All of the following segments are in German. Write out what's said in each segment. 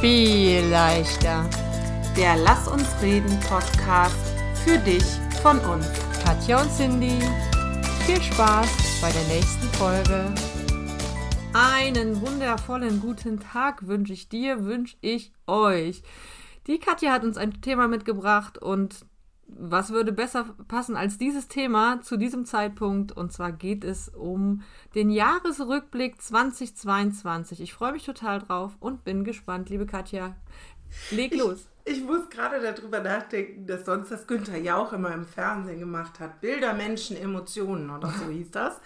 viel leichter. Der Lass uns reden Podcast für dich von uns. Katja und Cindy, viel Spaß bei der nächsten Folge. Einen wundervollen guten Tag wünsche ich dir, wünsche ich euch. Die Katja hat uns ein Thema mitgebracht und was würde besser passen als dieses Thema zu diesem Zeitpunkt? Und zwar geht es um den Jahresrückblick 2022. Ich freue mich total drauf und bin gespannt, liebe Katja. Leg los. Ich, ich muss gerade darüber nachdenken, dass sonst das Günther Jauch immer im Fernsehen gemacht hat. Bilder, Menschen, Emotionen oder so hieß das.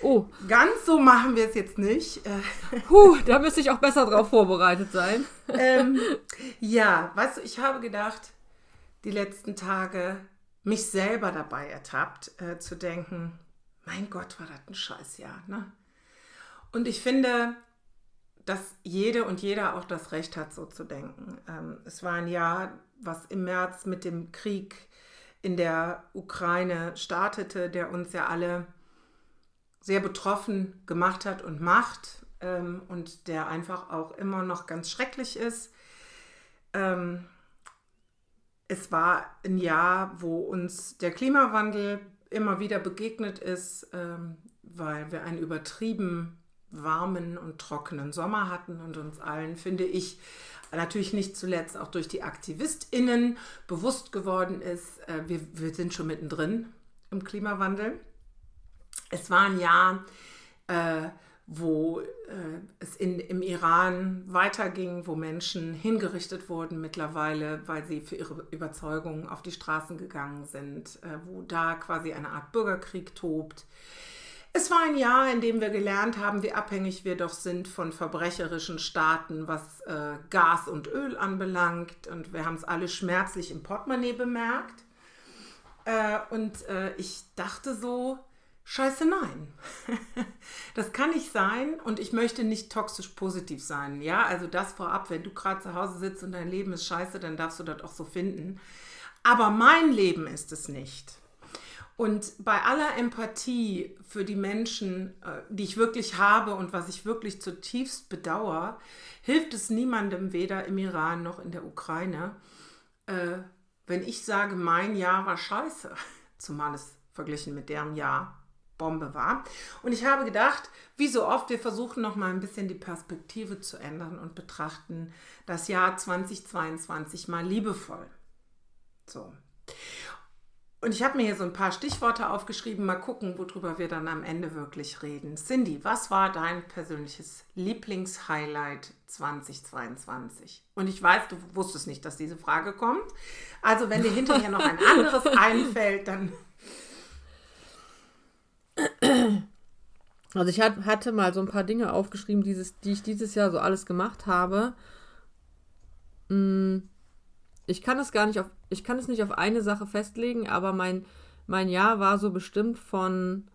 Oh. Ganz so machen wir es jetzt nicht. Puh, da müsste ich auch besser drauf vorbereitet sein. ähm, ja, weißt du, ich habe gedacht, die letzten Tage mich selber dabei ertappt, äh, zu denken, mein Gott, war das ein Scheißjahr. Ne? Und ich finde, dass jede und jeder auch das Recht hat, so zu denken. Ähm, es war ein Jahr, was im März mit dem Krieg in der Ukraine startete, der uns ja alle sehr betroffen gemacht hat und macht ähm, und der einfach auch immer noch ganz schrecklich ist. Ähm, es war ein Jahr, wo uns der Klimawandel immer wieder begegnet ist, ähm, weil wir einen übertrieben warmen und trockenen Sommer hatten und uns allen, finde ich, natürlich nicht zuletzt auch durch die AktivistInnen bewusst geworden ist, äh, wir, wir sind schon mittendrin im Klimawandel. Es war ein Jahr, äh, wo äh, es in, im Iran weiterging, wo Menschen hingerichtet wurden mittlerweile, weil sie für ihre Überzeugungen auf die Straßen gegangen sind, äh, wo da quasi eine Art Bürgerkrieg tobt. Es war ein Jahr, in dem wir gelernt haben, wie abhängig wir doch sind von verbrecherischen Staaten, was äh, Gas und Öl anbelangt. Und wir haben es alle schmerzlich im Portemonnaie bemerkt. Äh, und äh, ich dachte so, Scheiße, nein. das kann nicht sein und ich möchte nicht toxisch positiv sein. Ja, also das vorab, wenn du gerade zu Hause sitzt und dein Leben ist scheiße, dann darfst du das auch so finden. Aber mein Leben ist es nicht. Und bei aller Empathie für die Menschen, äh, die ich wirklich habe und was ich wirklich zutiefst bedauere, hilft es niemandem, weder im Iran noch in der Ukraine, äh, wenn ich sage, mein Jahr war scheiße, zumal es verglichen mit deren Jahr Bombe war. Und ich habe gedacht, wie so oft, wir versuchen noch mal ein bisschen die Perspektive zu ändern und betrachten das Jahr 2022 mal liebevoll. So. Und ich habe mir hier so ein paar Stichworte aufgeschrieben, mal gucken, worüber wir dann am Ende wirklich reden. Cindy, was war dein persönliches Lieblingshighlight 2022? Und ich weiß, du wusstest nicht, dass diese Frage kommt. Also wenn dir hinterher noch ein anderes einfällt, dann also ich hatte mal so ein paar Dinge aufgeschrieben, dieses, die ich dieses Jahr so alles gemacht habe. Mm, ich kann es gar nicht auf, ich kann es nicht auf eine Sache festlegen, aber mein, mein Jahr war so bestimmt von,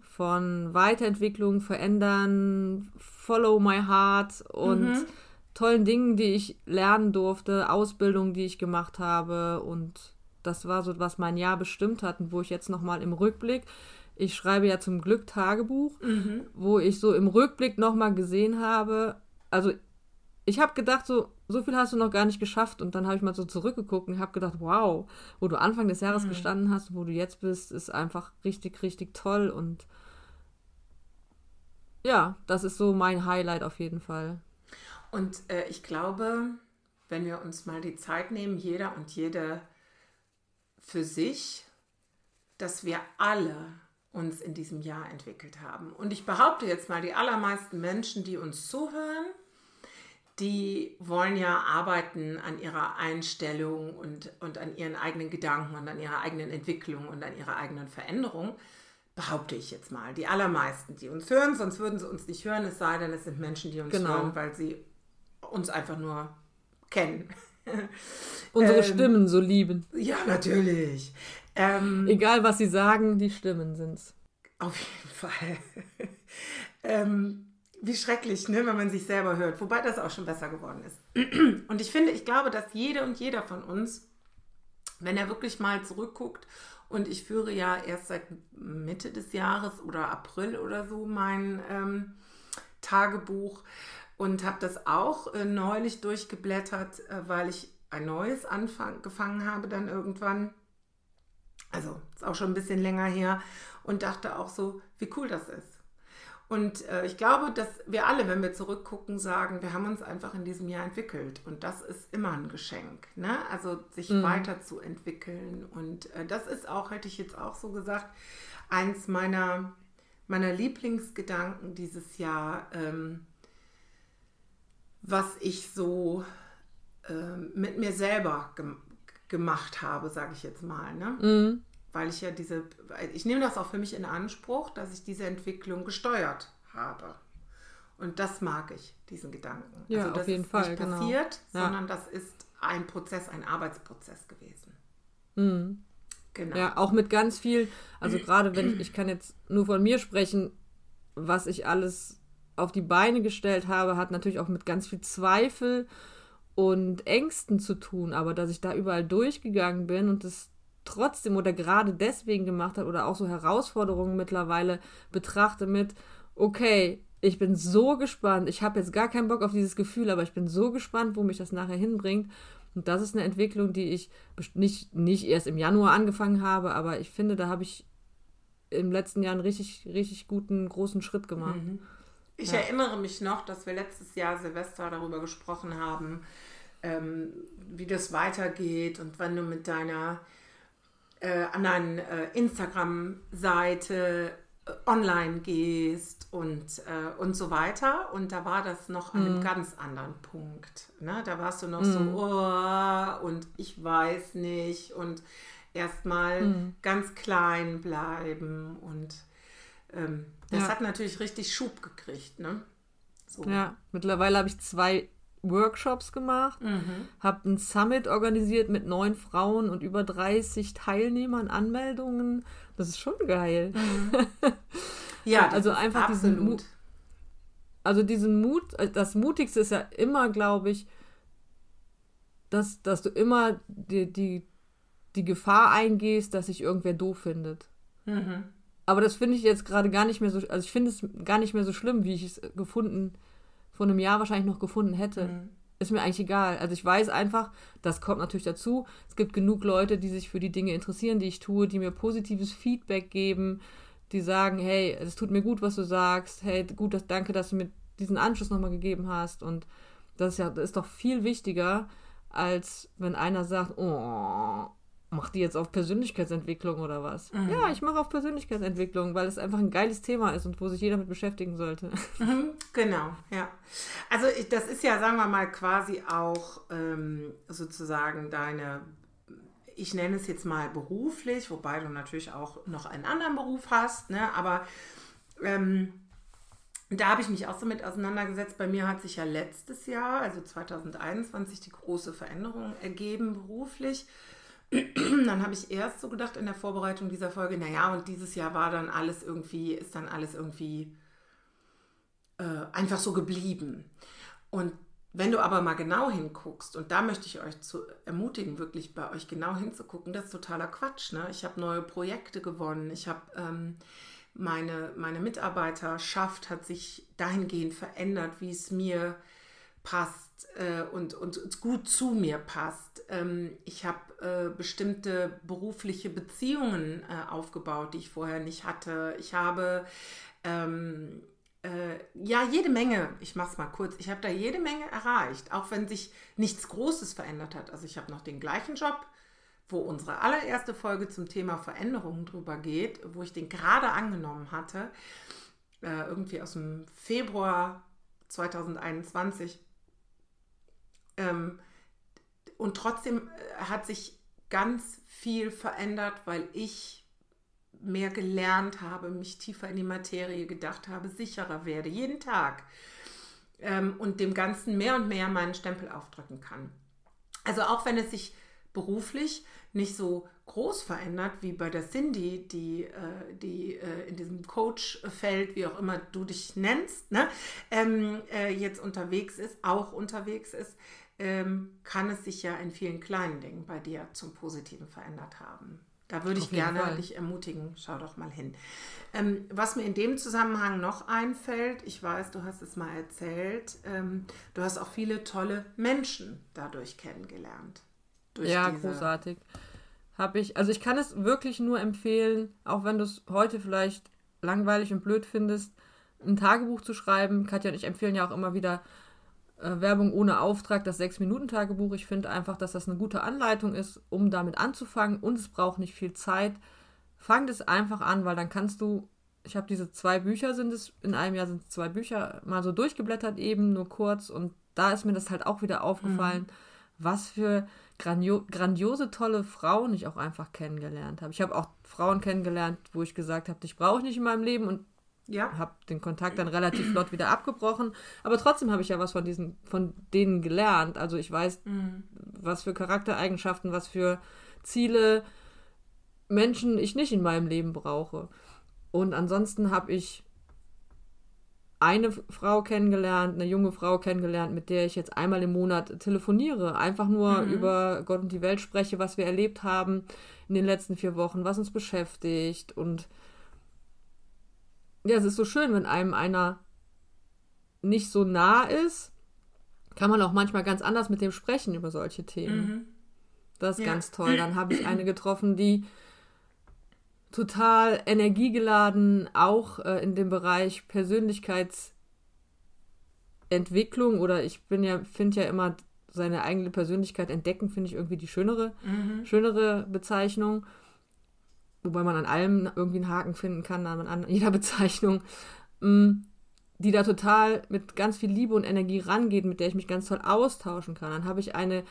von Weiterentwicklung, Verändern, Follow my heart und mhm. tollen Dingen, die ich lernen durfte, Ausbildung, die ich gemacht habe und das war so, was mein Jahr bestimmt hat und wo ich jetzt nochmal im Rückblick ich schreibe ja zum Glück Tagebuch, mhm. wo ich so im Rückblick nochmal gesehen habe, also ich habe gedacht, so, so viel hast du noch gar nicht geschafft. Und dann habe ich mal so zurückgeguckt und habe gedacht, wow, wo du Anfang des Jahres mhm. gestanden hast, wo du jetzt bist, ist einfach richtig, richtig toll. Und ja, das ist so mein Highlight auf jeden Fall. Und äh, ich glaube, wenn wir uns mal die Zeit nehmen, jeder und jede für sich, dass wir alle uns in diesem Jahr entwickelt haben. Und ich behaupte jetzt mal, die allermeisten Menschen, die uns zuhören, die wollen ja arbeiten an ihrer Einstellung und, und an ihren eigenen Gedanken und an ihrer eigenen Entwicklung und an ihrer eigenen Veränderung. Behaupte ich jetzt mal. Die allermeisten, die uns hören, sonst würden sie uns nicht hören, es sei denn, es sind Menschen, die uns genau. hören, weil sie uns einfach nur kennen. Unsere ähm, Stimmen so lieben. Ja, natürlich. Ähm, Egal, was sie sagen, die Stimmen sind's. Auf jeden Fall. ähm, wie schrecklich, ne, wenn man sich selber hört. Wobei das auch schon besser geworden ist. und ich finde, ich glaube, dass jede und jeder von uns, wenn er wirklich mal zurückguckt, und ich führe ja erst seit Mitte des Jahres oder April oder so mein ähm, Tagebuch, und habe das auch äh, neulich durchgeblättert, äh, weil ich ein neues angefangen habe dann irgendwann. Also ist auch schon ein bisschen länger her und dachte auch so, wie cool das ist. Und äh, ich glaube, dass wir alle, wenn wir zurückgucken, sagen, wir haben uns einfach in diesem Jahr entwickelt. Und das ist immer ein Geschenk. Ne? Also sich mhm. weiterzuentwickeln. Und äh, das ist auch, hätte ich jetzt auch so gesagt, eins meiner, meiner Lieblingsgedanken dieses Jahr, ähm, was ich so äh, mit mir selber gemacht habe, sage ich jetzt mal. Ne? Mhm weil ich ja diese, ich nehme das auch für mich in Anspruch, dass ich diese Entwicklung gesteuert habe. Und das mag ich, diesen Gedanken. Ja, also, auf jeden Fall. Nicht genau. passiert, ja. sondern das ist ein Prozess, ein Arbeitsprozess gewesen. Mhm. Genau. Ja, auch mit ganz viel, also gerade wenn ich, ich kann jetzt nur von mir sprechen, was ich alles auf die Beine gestellt habe, hat natürlich auch mit ganz viel Zweifel und Ängsten zu tun, aber dass ich da überall durchgegangen bin und das trotzdem oder gerade deswegen gemacht hat oder auch so Herausforderungen mittlerweile betrachte mit, okay, ich bin so gespannt, ich habe jetzt gar keinen Bock auf dieses Gefühl, aber ich bin so gespannt, wo mich das nachher hinbringt. Und das ist eine Entwicklung, die ich nicht, nicht erst im Januar angefangen habe, aber ich finde, da habe ich im letzten Jahr einen richtig, richtig guten, großen Schritt gemacht. Mhm. Ich ja. erinnere mich noch, dass wir letztes Jahr Silvester darüber gesprochen haben, ähm, wie das weitergeht und wann du mit deiner äh, anderen äh, Instagram-Seite äh, online gehst und, äh, und so weiter. Und da war das noch an einem mhm. ganz anderen Punkt. Ne? Da warst du noch mhm. so, oh, und ich weiß nicht und erstmal mhm. ganz klein bleiben und ähm, das ja. hat natürlich richtig Schub gekriegt. Ne? So. Ja, mittlerweile habe ich zwei Workshops gemacht, mhm. habe ein Summit organisiert mit neun Frauen und über 30 Teilnehmern, Anmeldungen. Das ist schon geil. Mhm. Ja, also einfach diesen Mut. Also diesen Mut, äh, das Mutigste ist ja immer, glaube ich, dass, dass du immer die, die, die Gefahr eingehst, dass sich irgendwer doof findet. Mhm. Aber das finde ich jetzt gerade gar nicht mehr so, also ich finde es gar nicht mehr so schlimm, wie ich es gefunden vor einem Jahr wahrscheinlich noch gefunden hätte. Mhm. Ist mir eigentlich egal. Also ich weiß einfach, das kommt natürlich dazu. Es gibt genug Leute, die sich für die Dinge interessieren, die ich tue, die mir positives Feedback geben, die sagen, hey, es tut mir gut, was du sagst. Hey, gut, das, danke, dass du mir diesen Anschluss nochmal gegeben hast. Und das ist ja, das ist doch viel wichtiger, als wenn einer sagt, oh, macht die jetzt auf Persönlichkeitsentwicklung oder was? Mhm. Ja, ich mache auf Persönlichkeitsentwicklung, weil es einfach ein geiles Thema ist und wo sich jeder mit beschäftigen sollte. Mhm, genau, ja. Also ich, das ist ja, sagen wir mal, quasi auch ähm, sozusagen deine, ich nenne es jetzt mal beruflich, wobei du natürlich auch noch einen anderen Beruf hast, ne? aber ähm, da habe ich mich auch so mit auseinandergesetzt. Bei mir hat sich ja letztes Jahr, also 2021, die große Veränderung ergeben beruflich dann habe ich erst so gedacht in der Vorbereitung dieser Folge, naja, und dieses Jahr war dann alles irgendwie, ist dann alles irgendwie äh, einfach so geblieben. Und wenn du aber mal genau hinguckst, und da möchte ich euch zu ermutigen, wirklich bei euch genau hinzugucken, das ist totaler Quatsch. Ne? Ich habe neue Projekte gewonnen, ich habe ähm, meine, meine Mitarbeiterschaft hat sich dahingehend verändert, wie es mir passt äh, und, und gut zu mir passt. Ähm, ich habe äh, bestimmte berufliche Beziehungen äh, aufgebaut, die ich vorher nicht hatte. Ich habe ähm, äh, ja jede Menge, ich mache es mal kurz, ich habe da jede Menge erreicht, auch wenn sich nichts Großes verändert hat. Also ich habe noch den gleichen Job, wo unsere allererste Folge zum Thema Veränderungen drüber geht, wo ich den gerade angenommen hatte, äh, irgendwie aus dem Februar 2021. Ähm, und trotzdem äh, hat sich ganz viel verändert, weil ich mehr gelernt habe, mich tiefer in die Materie gedacht habe, sicherer werde, jeden Tag. Ähm, und dem Ganzen mehr und mehr meinen Stempel aufdrücken kann. Also auch wenn es sich beruflich nicht so groß verändert wie bei der Cindy, die, äh, die äh, in diesem Coach-Feld, wie auch immer du dich nennst, ne, ähm, äh, jetzt unterwegs ist, auch unterwegs ist, ähm, kann es sich ja in vielen kleinen Dingen bei dir zum Positiven verändert haben. Da würde ich gerne Fall. dich ermutigen. Schau doch mal hin. Ähm, was mir in dem Zusammenhang noch einfällt, ich weiß, du hast es mal erzählt, ähm, du hast auch viele tolle Menschen dadurch kennengelernt. Durch ja, großartig. Habe ich, also ich kann es wirklich nur empfehlen, auch wenn du es heute vielleicht langweilig und blöd findest, ein Tagebuch zu schreiben. Katja und ich empfehlen ja auch immer wieder äh, Werbung ohne Auftrag, das 6-Minuten-Tagebuch. Ich finde einfach, dass das eine gute Anleitung ist, um damit anzufangen und es braucht nicht viel Zeit. Fang das einfach an, weil dann kannst du, ich habe diese zwei Bücher, sind es, in einem Jahr sind es zwei Bücher, mal so durchgeblättert eben, nur kurz und da ist mir das halt auch wieder aufgefallen, mhm. was für grandio grandiose, tolle Frauen ich auch einfach kennengelernt habe. Ich habe auch Frauen kennengelernt, wo ich gesagt habe, dich brauche ich nicht in meinem Leben und ja. habe den Kontakt dann relativ flott wieder abgebrochen. Aber trotzdem habe ich ja was von diesen, von denen gelernt. Also ich weiß, mhm. was für Charaktereigenschaften, was für Ziele Menschen ich nicht in meinem Leben brauche. Und ansonsten habe ich eine Frau kennengelernt, eine junge Frau kennengelernt, mit der ich jetzt einmal im Monat telefoniere. Einfach nur mhm. über Gott und die Welt spreche, was wir erlebt haben in den letzten vier Wochen, was uns beschäftigt und ja, es ist so schön, wenn einem einer nicht so nah ist, kann man auch manchmal ganz anders mit dem sprechen über solche Themen. Mhm. Das ist ja. ganz toll. Dann habe ich eine getroffen, die total energiegeladen auch äh, in dem Bereich Persönlichkeitsentwicklung oder ich bin ja, finde ja immer seine eigene Persönlichkeit entdecken, finde ich irgendwie die schönere, mhm. schönere Bezeichnung wobei man an allem irgendwie einen Haken finden kann, an jeder Bezeichnung, mm, die da total mit ganz viel Liebe und Energie rangeht, mit der ich mich ganz toll austauschen kann. Dann habe ich eine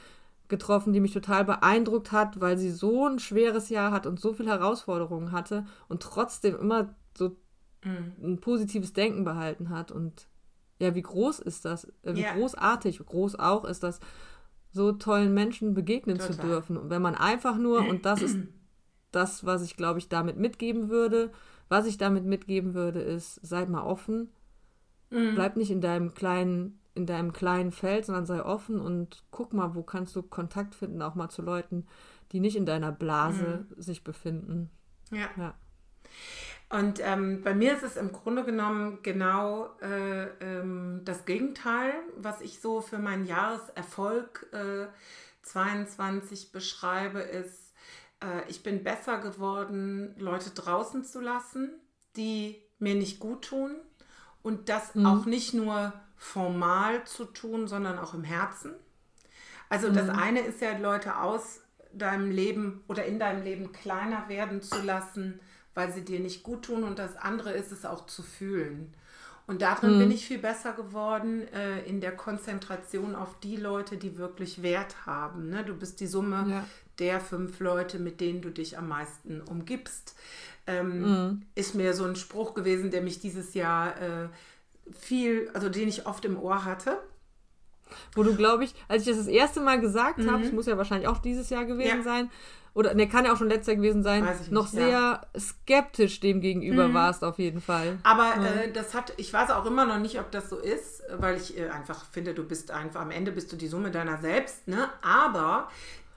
getroffen, die mich total beeindruckt hat, weil sie so ein schweres Jahr hat und so viele Herausforderungen hatte und trotzdem immer so mhm. ein positives Denken behalten hat. Und ja, wie groß ist das? Äh, wie yeah. großartig, groß auch ist das, so tollen Menschen begegnen total. zu dürfen. Und wenn man einfach nur, und das ist das, was ich, glaube ich, damit mitgeben würde. Was ich damit mitgeben würde, ist, seid mal offen. Mhm. Bleib nicht in deinem kleinen, in deinem kleinen Feld, sondern sei offen und guck mal, wo kannst du Kontakt finden, auch mal zu Leuten, die nicht in deiner Blase mhm. sich befinden. Ja. ja. Und ähm, bei mir ist es im Grunde genommen genau äh, ähm, das Gegenteil, was ich so für meinen Jahreserfolg äh, 22 beschreibe, ist, äh, ich bin besser geworden, Leute draußen zu lassen, die mir nicht gut tun und das mhm. auch nicht nur formal zu tun, sondern auch im Herzen. Also mhm. das eine ist ja, Leute aus deinem Leben oder in deinem Leben kleiner werden zu lassen, weil sie dir nicht gut tun und das andere ist es auch zu fühlen. Und darin mhm. bin ich viel besser geworden äh, in der Konzentration auf die Leute, die wirklich Wert haben. Ne? Du bist die Summe ja der fünf Leute, mit denen du dich am meisten umgibst. Ähm, mhm. Ist mir so ein Spruch gewesen, der mich dieses Jahr äh, viel, also den ich oft im Ohr hatte. Wo du, glaube ich, als ich das das erste Mal gesagt mhm. habe, es muss ja wahrscheinlich auch dieses Jahr gewesen ja. sein, oder ne, kann ja auch schon letztes Jahr gewesen sein, nicht, noch sehr ja. skeptisch dem gegenüber mhm. warst auf jeden Fall. Aber mhm. äh, das hat, ich weiß auch immer noch nicht, ob das so ist, weil ich äh, einfach finde, du bist einfach, am Ende bist du die Summe deiner selbst, ne? Aber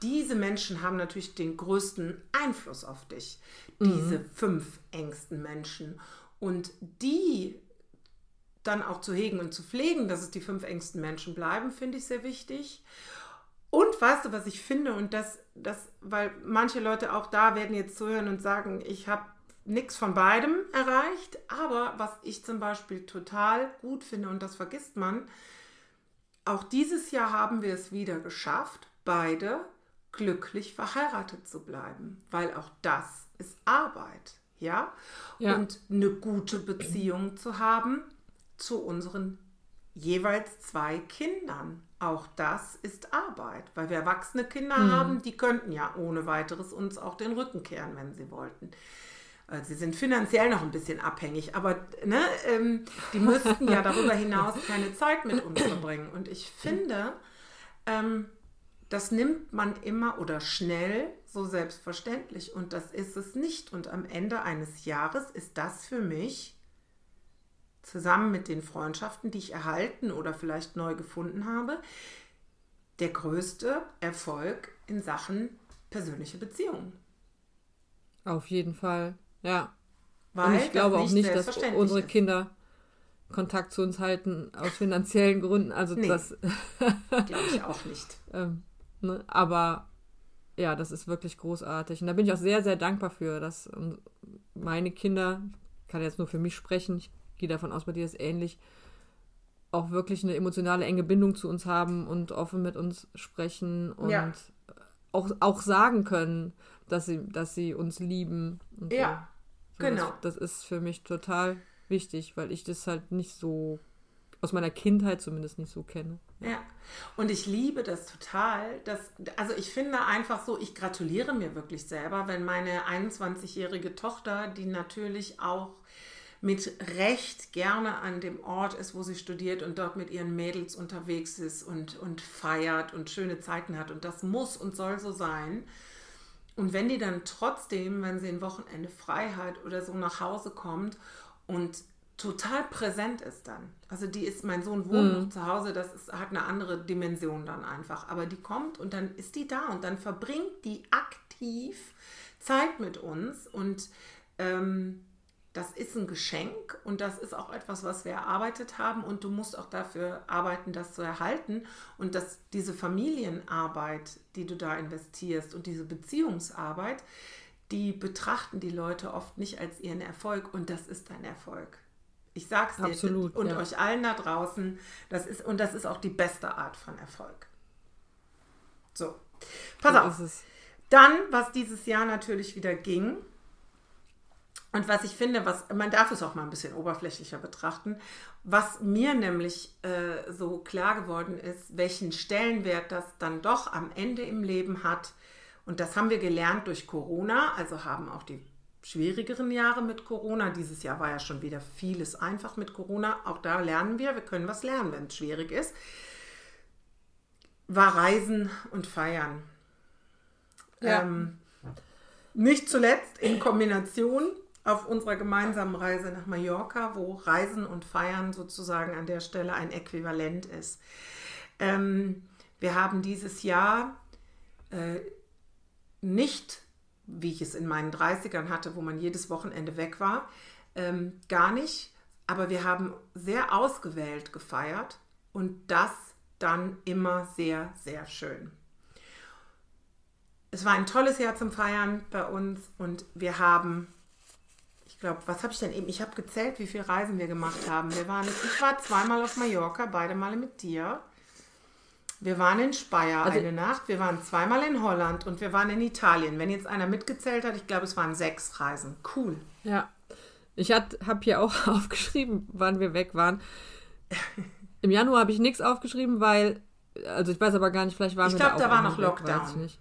diese Menschen haben natürlich den größten Einfluss auf dich. Diese mhm. fünf engsten Menschen. Und die dann auch zu hegen und zu pflegen, dass es die fünf engsten Menschen bleiben, finde ich sehr wichtig. Und weißt du, was ich finde? Und das, das, weil manche Leute auch da werden jetzt zuhören und sagen, ich habe nichts von beidem erreicht. Aber was ich zum Beispiel total gut finde, und das vergisst man, auch dieses Jahr haben wir es wieder geschafft, beide glücklich verheiratet zu bleiben, weil auch das ist Arbeit, ja? ja? Und eine gute Beziehung zu haben zu unseren jeweils zwei Kindern. Auch das ist Arbeit, weil wir erwachsene Kinder mhm. haben, die könnten ja ohne weiteres uns auch den Rücken kehren, wenn sie wollten. Äh, sie sind finanziell noch ein bisschen abhängig, aber ne, ähm, die müssten ja darüber hinaus keine Zeit mit uns verbringen. Und ich finde, ähm, das nimmt man immer oder schnell so selbstverständlich und das ist es nicht. Und am Ende eines Jahres ist das für mich zusammen mit den Freundschaften, die ich erhalten oder vielleicht neu gefunden habe, der größte Erfolg in Sachen persönliche Beziehungen. Auf jeden Fall, ja. Weil und ich glaube auch nicht, dass unsere ist. Kinder Kontakt zu uns halten aus finanziellen Gründen. Also nee, das glaube ich auch nicht. ähm, ne? Aber ja, das ist wirklich großartig. Und da bin ich auch sehr, sehr dankbar für, dass meine Kinder, ich kann jetzt nur für mich sprechen, ich gehe davon aus, bei dir ist ähnlich, auch wirklich eine emotionale enge Bindung zu uns haben und offen mit uns sprechen und ja. auch, auch sagen können, dass sie, dass sie uns lieben. ja, so. genau. Das, das ist für mich total wichtig, weil ich das halt nicht so aus meiner Kindheit zumindest nicht so kenne. Ja, und ich liebe das total. Dass, also ich finde einfach so, ich gratuliere mir wirklich selber, wenn meine 21-jährige Tochter, die natürlich auch mit Recht gerne an dem Ort ist, wo sie studiert und dort mit ihren Mädels unterwegs ist und, und feiert und schöne Zeiten hat. Und das muss und soll so sein. Und wenn die dann trotzdem, wenn sie ein Wochenende frei hat oder so nach Hause kommt und total präsent ist dann. Also die ist, mein Sohn wohnt mhm. noch zu Hause, das ist, hat eine andere Dimension dann einfach. Aber die kommt und dann ist die da und dann verbringt die aktiv Zeit mit uns und ähm, das ist ein Geschenk und das ist auch etwas, was wir erarbeitet haben und du musst auch dafür arbeiten, das zu erhalten und dass diese Familienarbeit, die du da investierst und diese Beziehungsarbeit, die betrachten die Leute oft nicht als ihren Erfolg und das ist dein Erfolg. Ich sag's dir Absolut, und ja. euch allen da draußen, das ist und das ist auch die beste Art von Erfolg. So. Pass so auf. Dann, was dieses Jahr natürlich wieder ging, und was ich finde, was man darf es auch mal ein bisschen oberflächlicher betrachten, was mir nämlich äh, so klar geworden ist, welchen Stellenwert das dann doch am Ende im Leben hat. Und das haben wir gelernt durch Corona, also haben auch die schwierigeren Jahre mit Corona. Dieses Jahr war ja schon wieder vieles einfach mit Corona. Auch da lernen wir, wir können was lernen, wenn es schwierig ist. War Reisen und Feiern. Ja. Ähm, nicht zuletzt in Kombination auf unserer gemeinsamen Reise nach Mallorca, wo Reisen und Feiern sozusagen an der Stelle ein Äquivalent ist. Ähm, wir haben dieses Jahr äh, nicht wie ich es in meinen 30ern hatte, wo man jedes Wochenende weg war. Ähm, gar nicht. Aber wir haben sehr ausgewählt gefeiert und das dann immer sehr, sehr schön. Es war ein tolles Jahr zum Feiern bei uns und wir haben, ich glaube, was habe ich denn eben? Ich habe gezählt, wie viele Reisen wir gemacht haben. Wir waren, ich war zweimal auf Mallorca, beide Male mit dir. Wir waren in Speyer also, eine Nacht, wir waren zweimal in Holland und wir waren in Italien. Wenn jetzt einer mitgezählt hat, ich glaube, es waren sechs Reisen. Cool. Ja. Ich habe hier auch aufgeschrieben, wann wir weg waren. Im Januar habe ich nichts aufgeschrieben, weil, also ich weiß aber gar nicht, vielleicht waren ich wir glaub, da Ich glaube, da war noch Lockdown. Weg,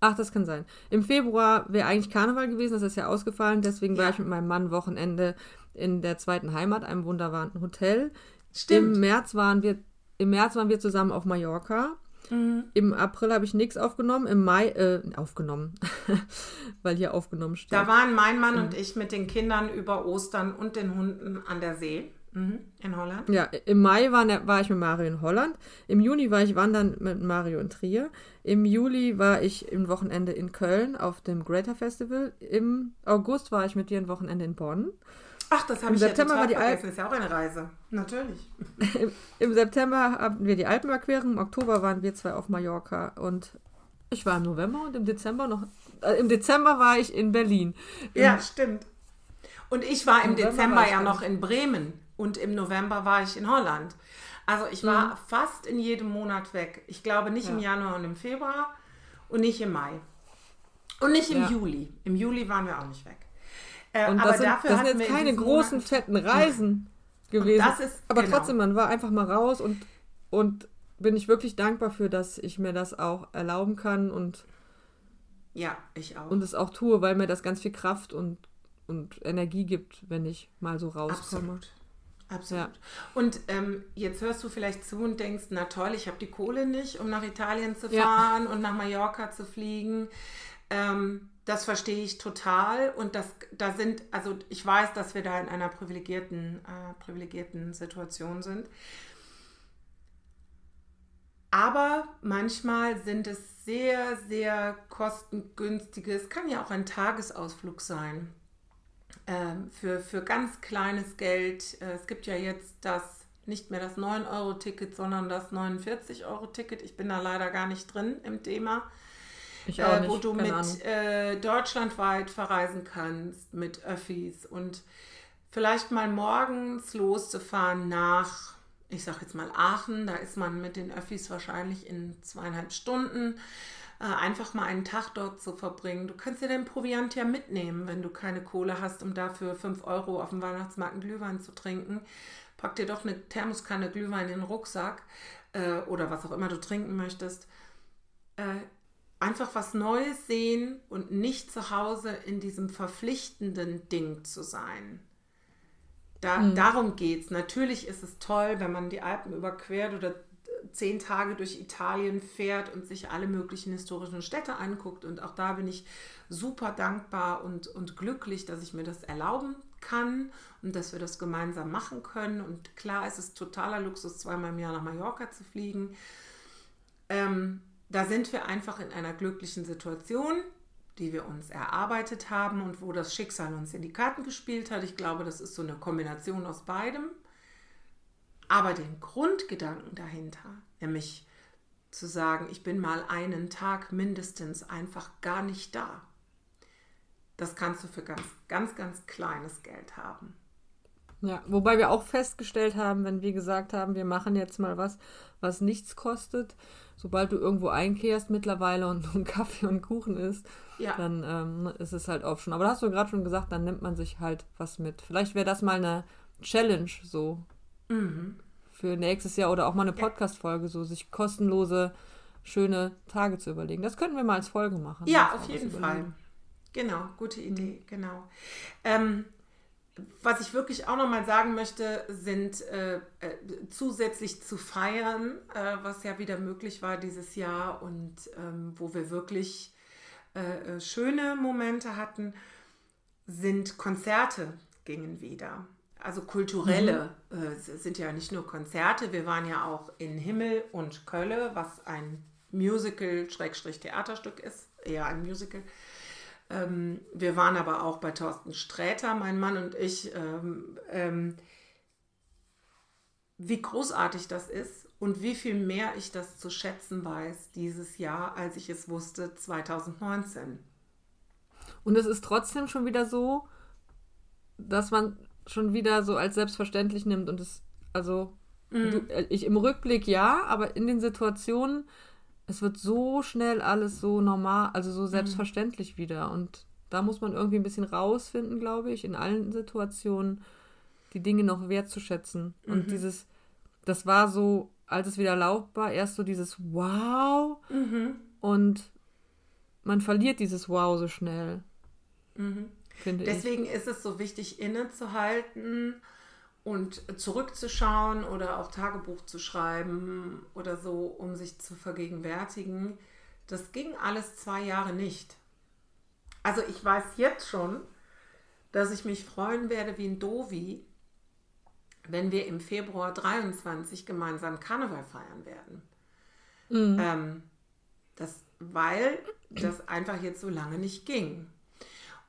Ach, das kann sein. Im Februar wäre eigentlich Karneval gewesen, das ist ja ausgefallen. Deswegen ja. war ich mit meinem Mann Wochenende in der zweiten Heimat, einem wunderbaren Hotel. Stimmt. Im März waren wir im März waren wir zusammen auf Mallorca. Mhm. Im April habe ich nichts aufgenommen. Im Mai, äh, aufgenommen, weil hier aufgenommen steht. Da waren mein Mann mhm. und ich mit den Kindern über Ostern und den Hunden an der See. Mhm. In Holland? Ja, im Mai war, war, ich mit Mario in Holland. Im Juni war ich wandern mit Mario in Trier. Im Juli war ich im Wochenende in Köln auf dem Greater Festival. Im August war ich mit dir ein Wochenende in Bonn. Ach, das habe ich September ja war die vergessen. Alpen. ist ja auch eine Reise. Natürlich. Im, Im, September hatten wir die Alpenüberquerung, im Oktober waren wir zwei auf Mallorca und ich war im November und im Dezember noch. Äh, Im Dezember war ich in Berlin. ja, Im, stimmt. Und ich war im November Dezember war ja noch in Bremen und im November war ich in Holland. Also ich war mhm. fast in jedem Monat weg. Ich glaube nicht ja. im Januar und im Februar und nicht im Mai. Und nicht im ja. Juli. Im Juli waren wir auch nicht weg. Äh, und das sind, das sind jetzt keine großen, Monat fetten Reisen gewesen. Ist, aber genau. trotzdem, man war einfach mal raus und, und bin ich wirklich dankbar für, dass ich mir das auch erlauben kann und ja, ich auch. Und es auch tue, weil mir das ganz viel Kraft und, und Energie gibt, wenn ich mal so rauskomme. Absolut. Absolut. Ja. Und ähm, jetzt hörst du vielleicht zu und denkst, na toll, ich habe die Kohle nicht, um nach Italien zu fahren ja. und nach Mallorca zu fliegen. Ähm, das verstehe ich total und das, da sind, also ich weiß, dass wir da in einer privilegierten, äh, privilegierten Situation sind. aber manchmal sind es sehr, sehr kostengünstige, es kann ja auch ein Tagesausflug sein, ähm, für, für ganz kleines Geld. Äh, es gibt ja jetzt das, nicht mehr das 9-Euro-Ticket, sondern das 49-Euro-Ticket. Ich bin da leider gar nicht drin im Thema. Ich auch nicht, wo du mit äh, deutschlandweit verreisen kannst, mit Öffis und vielleicht mal morgens loszufahren nach, ich sag jetzt mal Aachen, da ist man mit den Öffis wahrscheinlich in zweieinhalb Stunden. Äh, einfach mal einen Tag dort zu verbringen. Du kannst dir dein Proviant ja mitnehmen, wenn du keine Kohle hast, um dafür 5 Euro auf dem Weihnachtsmarkt einen Glühwein zu trinken. Pack dir doch eine Thermoskanne Glühwein in den Rucksack äh, oder was auch immer du trinken möchtest. Äh, einfach was Neues sehen und nicht zu Hause in diesem verpflichtenden Ding zu sein. Da, mhm. Darum geht es. Natürlich ist es toll, wenn man die Alpen überquert oder zehn Tage durch Italien fährt und sich alle möglichen historischen Städte anguckt. Und auch da bin ich super dankbar und, und glücklich, dass ich mir das erlauben kann und dass wir das gemeinsam machen können. Und klar, es ist totaler Luxus, zweimal im Jahr nach Mallorca zu fliegen. Ähm, da sind wir einfach in einer glücklichen Situation, die wir uns erarbeitet haben und wo das Schicksal uns in die Karten gespielt hat. Ich glaube, das ist so eine Kombination aus beidem. Aber den Grundgedanken dahinter, nämlich zu sagen, ich bin mal einen Tag mindestens einfach gar nicht da, das kannst du für ganz, ganz, ganz kleines Geld haben. Ja, wobei wir auch festgestellt haben, wenn wir gesagt haben, wir machen jetzt mal was, was nichts kostet, sobald du irgendwo einkehrst mittlerweile und ein Kaffee und Kuchen isst, ja. dann ähm, ist es halt auch schon. Aber da hast du gerade schon gesagt, dann nimmt man sich halt was mit. Vielleicht wäre das mal eine Challenge so. Mhm. Für nächstes Jahr oder auch mal eine Podcast-Folge, so sich kostenlose, schöne Tage zu überlegen. Das könnten wir mal als Folge machen. Ja, auf jeden Fall. Genau, gute Idee, genau. Ähm, was ich wirklich auch noch mal sagen möchte, sind äh, äh, zusätzlich zu feiern, äh, was ja wieder möglich war dieses Jahr und ähm, wo wir wirklich äh, äh, schöne Momente hatten, sind Konzerte gingen wieder. Also kulturelle mhm. Äh, sind ja nicht nur Konzerte, wir waren ja auch in Himmel und Kölle, was ein Musical-Theaterstück ist, eher ein Musical. Ähm, wir waren aber auch bei Thorsten Sträter, mein Mann und ich. Ähm, ähm, wie großartig das ist und wie viel mehr ich das zu schätzen weiß dieses Jahr, als ich es wusste 2019. Und es ist trotzdem schon wieder so, dass man schon wieder so als selbstverständlich nimmt und es, also mhm. du, äh, ich im Rückblick ja, aber in den Situationen es wird so schnell alles so normal, also so mhm. selbstverständlich mhm. wieder. Und da muss man irgendwie ein bisschen rausfinden, glaube ich, in allen Situationen, die Dinge noch wertzuschätzen. Mhm. Und dieses, das war so, als es wieder erlaubt war, erst so dieses Wow. Mhm. Und man verliert dieses Wow so schnell. Mhm. Deswegen ich. ist es so wichtig, innezuhalten und zurückzuschauen oder auch Tagebuch zu schreiben oder so, um sich zu vergegenwärtigen, das ging alles zwei Jahre nicht. Also ich weiß jetzt schon, dass ich mich freuen werde wie ein Dovi, wenn wir im Februar 23 gemeinsam Karneval feiern werden. Mhm. Ähm, das, weil das einfach jetzt so lange nicht ging.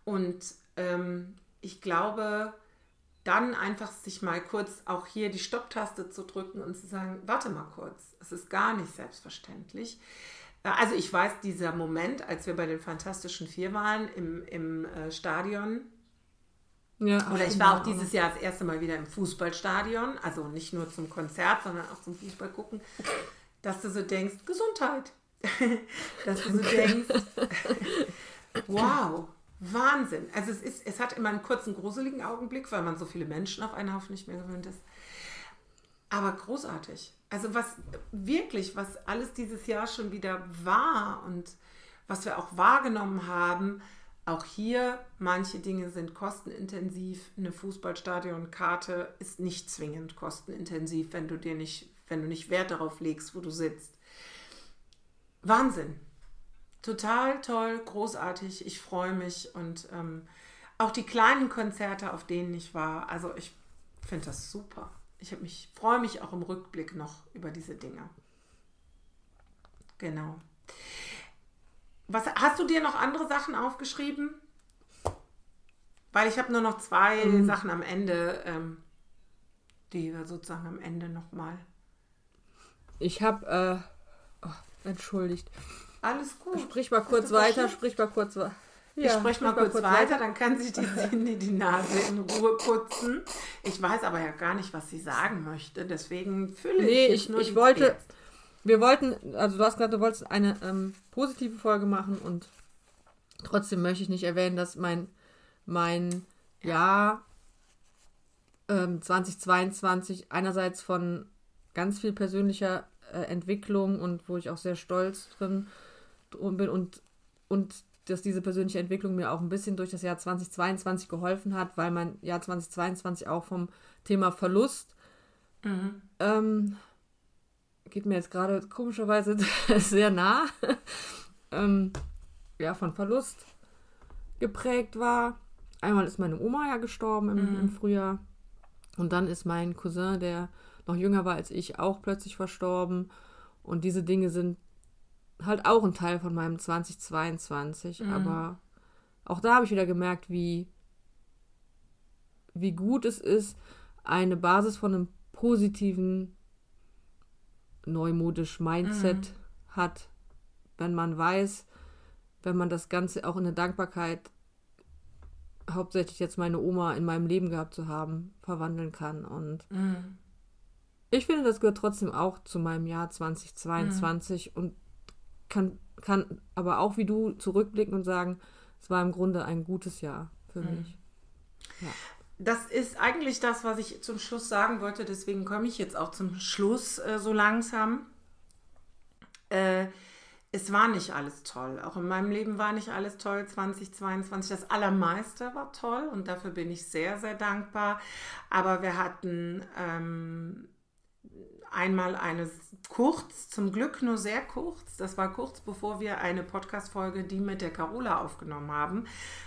Und ähm, ich glaube, dann einfach sich mal kurz auch hier die Stopptaste zu drücken und zu sagen, warte mal kurz, es ist gar nicht selbstverständlich. Äh, also ich weiß, dieser Moment, als wir bei den Fantastischen Vier waren im, im äh, Stadion, ja, oder ich war auch dieses Jahr das erste Mal wieder im Fußballstadion, also nicht nur zum Konzert, sondern auch zum Fußball gucken, dass du so denkst, Gesundheit. dass du so denkst, wow, Wahnsinn. Also es ist, es hat immer einen kurzen, gruseligen Augenblick, weil man so viele Menschen auf einen Haufen nicht mehr gewöhnt ist. Aber großartig. Also was wirklich, was alles dieses Jahr schon wieder war und was wir auch wahrgenommen haben, auch hier, manche Dinge sind kostenintensiv. Eine Fußballstadionkarte ist nicht zwingend kostenintensiv, wenn du dir nicht, wenn du nicht Wert darauf legst, wo du sitzt. Wahnsinn. Total toll, großartig. Ich freue mich und ähm, auch die kleinen Konzerte, auf denen ich war. Also ich finde das super. Ich mich, freue mich auch im Rückblick noch über diese Dinge. genau. Was, hast du dir noch andere Sachen aufgeschrieben? Weil ich habe nur noch zwei Mhm. Sachen am Ende, ähm, die wir sozusagen am Ende nochmal. Ich habe, äh, oh, entschuldigt. Alles gut. Sprich mal kurz weiter, schön. sprich mal kurz weiter. Ich spreche mal kurz weiter, dann kann sich die Cindy die Nase in Ruhe putzen. Ich weiß aber ja gar nicht, was sie sagen möchte, deswegen fülle Nee, ich ich, nur ich wollte, wir wollten, also du hast gesagt, du wolltest eine ähm, positive Folge machen und trotzdem möchte ich nicht erwähnen, dass mein, mein Jahr ähm, 2022 einerseits von ganz viel persönlicher äh, Entwicklung und wo ich auch sehr stolz drin drum bin und, und dass diese persönliche Entwicklung mir auch ein bisschen durch das Jahr 2022 geholfen hat, weil mein Jahr 2022 auch vom Thema Verlust ähm, geht mir jetzt gerade komischerweise sehr nah, ähm, ja, von Verlust geprägt war. Einmal ist meine Oma ja gestorben im, im Frühjahr und dann ist mein Cousin, der noch jünger war als ich, auch plötzlich verstorben. Und diese Dinge sind halt auch ein Teil von meinem 2022. Aber auch da habe ich wieder gemerkt, wie, wie gut es ist, eine Basis von einem positiven, neumodisch Mindset hat, wenn man weiß, wenn man das Ganze auch in der Dankbarkeit, hauptsächlich jetzt meine Oma in meinem Leben gehabt zu haben, verwandeln kann. Und ich finde, das gehört trotzdem auch zu meinem Jahr 2022 und kann, kann aber auch wie du zurückblicken und sagen, es war im Grunde ein gutes Jahr für mich. Das ist eigentlich das, was ich zum Schluss sagen wollte. Deswegen komme ich jetzt auch zum Schluss äh, so langsam. Äh, es war nicht alles toll. Auch in meinem Leben war nicht alles toll 2022. Das Allermeiste war toll und dafür bin ich sehr, sehr dankbar. Aber wir hatten ähm, einmal eine kurz, zum Glück nur sehr kurz, das war kurz bevor wir eine Podcast-Folge, die mit der Carola aufgenommen haben,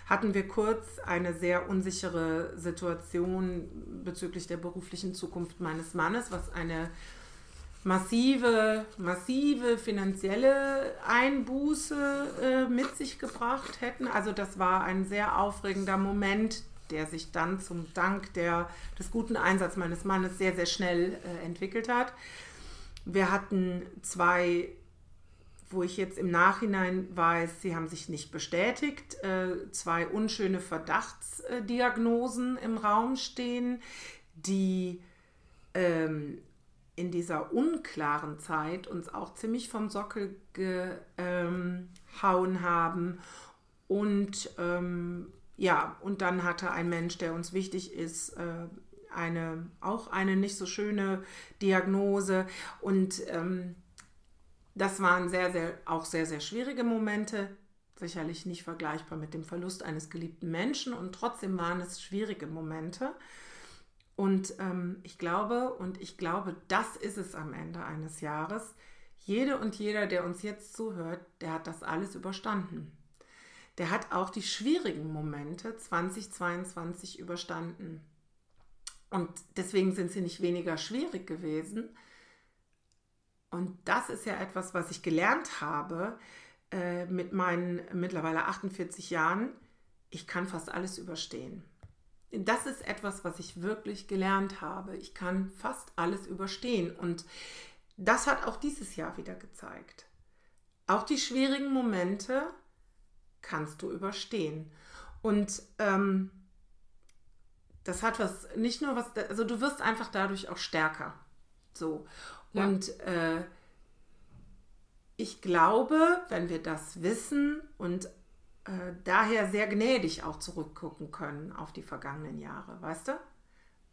hatten wir kurz eine sehr unsichere Situation bezüglich der beruflichen Zukunft meines Mannes, was eine massive, massive finanzielle Einbuße äh, mit sich gebracht hätten. Also das war ein sehr aufregender Moment, der sich dann zum Dank der, des guten Einsatzes meines Mannes sehr, sehr schnell äh, entwickelt hat. Wir hatten zwei, wo ich jetzt im Nachhinein weiß, sie haben sich nicht bestätigt, äh, zwei unschöne Verdachtsdiagnosen im Raum stehen, die ähm, in dieser unklaren Zeit uns auch ziemlich vom Sockel gehauen haben. Und ähm, ja, und dann hatte ein Mensch, der uns wichtig ist, äh, eine, auch eine nicht so schöne Diagnose. Und ähm, das waren sehr, sehr, auch sehr, sehr schwierige Momente. Sicherlich nicht vergleichbar mit dem Verlust eines geliebten Menschen. Und trotzdem waren es schwierige Momente. Und ähm, ich glaube, und ich glaube, das ist es am Ende eines Jahres. Jede und jeder, der uns jetzt zuhört, der hat das alles überstanden. Der hat auch die schwierigen Momente 2022 überstanden. Und deswegen sind sie nicht weniger schwierig gewesen. Und das ist ja etwas, was ich gelernt habe äh, mit meinen mittlerweile 48 Jahren. Ich kann fast alles überstehen das ist etwas, was ich wirklich gelernt habe. Ich kann fast alles überstehen. Und das hat auch dieses Jahr wieder gezeigt. Auch die schwierigen Momente kannst du überstehen. Und ähm, das hat was, nicht nur was, also du wirst einfach dadurch auch stärker. So. Ja. Und äh, ich glaube, wenn wir das wissen und äh, daher sehr gnädig auch zurückgucken können auf die vergangenen Jahre, weißt du?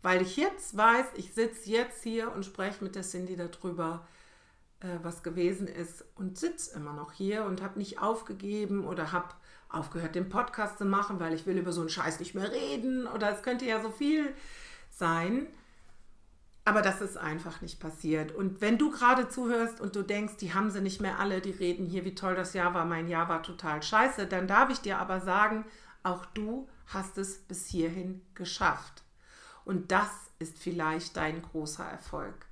Weil ich jetzt weiß, ich sitze jetzt hier und spreche mit der Cindy darüber, äh, was gewesen ist und sitze immer noch hier und habe nicht aufgegeben oder habe aufgehört, den Podcast zu machen, weil ich will über so einen Scheiß nicht mehr reden oder es könnte ja so viel sein. Aber das ist einfach nicht passiert. Und wenn du gerade zuhörst und du denkst, die haben sie nicht mehr alle, die reden hier, wie toll das Jahr war, mein Jahr war total scheiße, dann darf ich dir aber sagen, auch du hast es bis hierhin geschafft. Und das ist vielleicht dein großer Erfolg.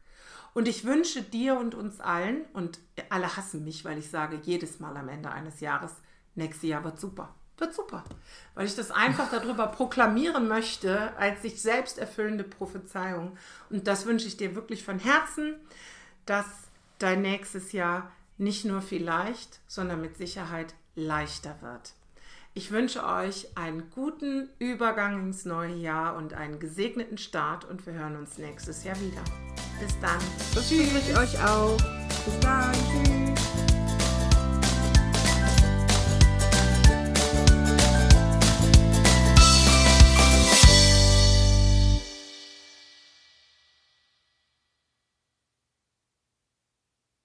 Und ich wünsche dir und uns allen, und alle hassen mich, weil ich sage jedes Mal am Ende eines Jahres, nächstes Jahr wird super. Wird super. Weil ich das einfach darüber proklamieren möchte, als sich selbst erfüllende Prophezeiung. Und das wünsche ich dir wirklich von Herzen, dass dein nächstes Jahr nicht nur vielleicht, sondern mit Sicherheit leichter wird. Ich wünsche euch einen guten Übergang ins neue Jahr und einen gesegneten Start und wir hören uns nächstes Jahr wieder. Bis dann. Das wünsche ich euch auch. Bis dann. Tschüss.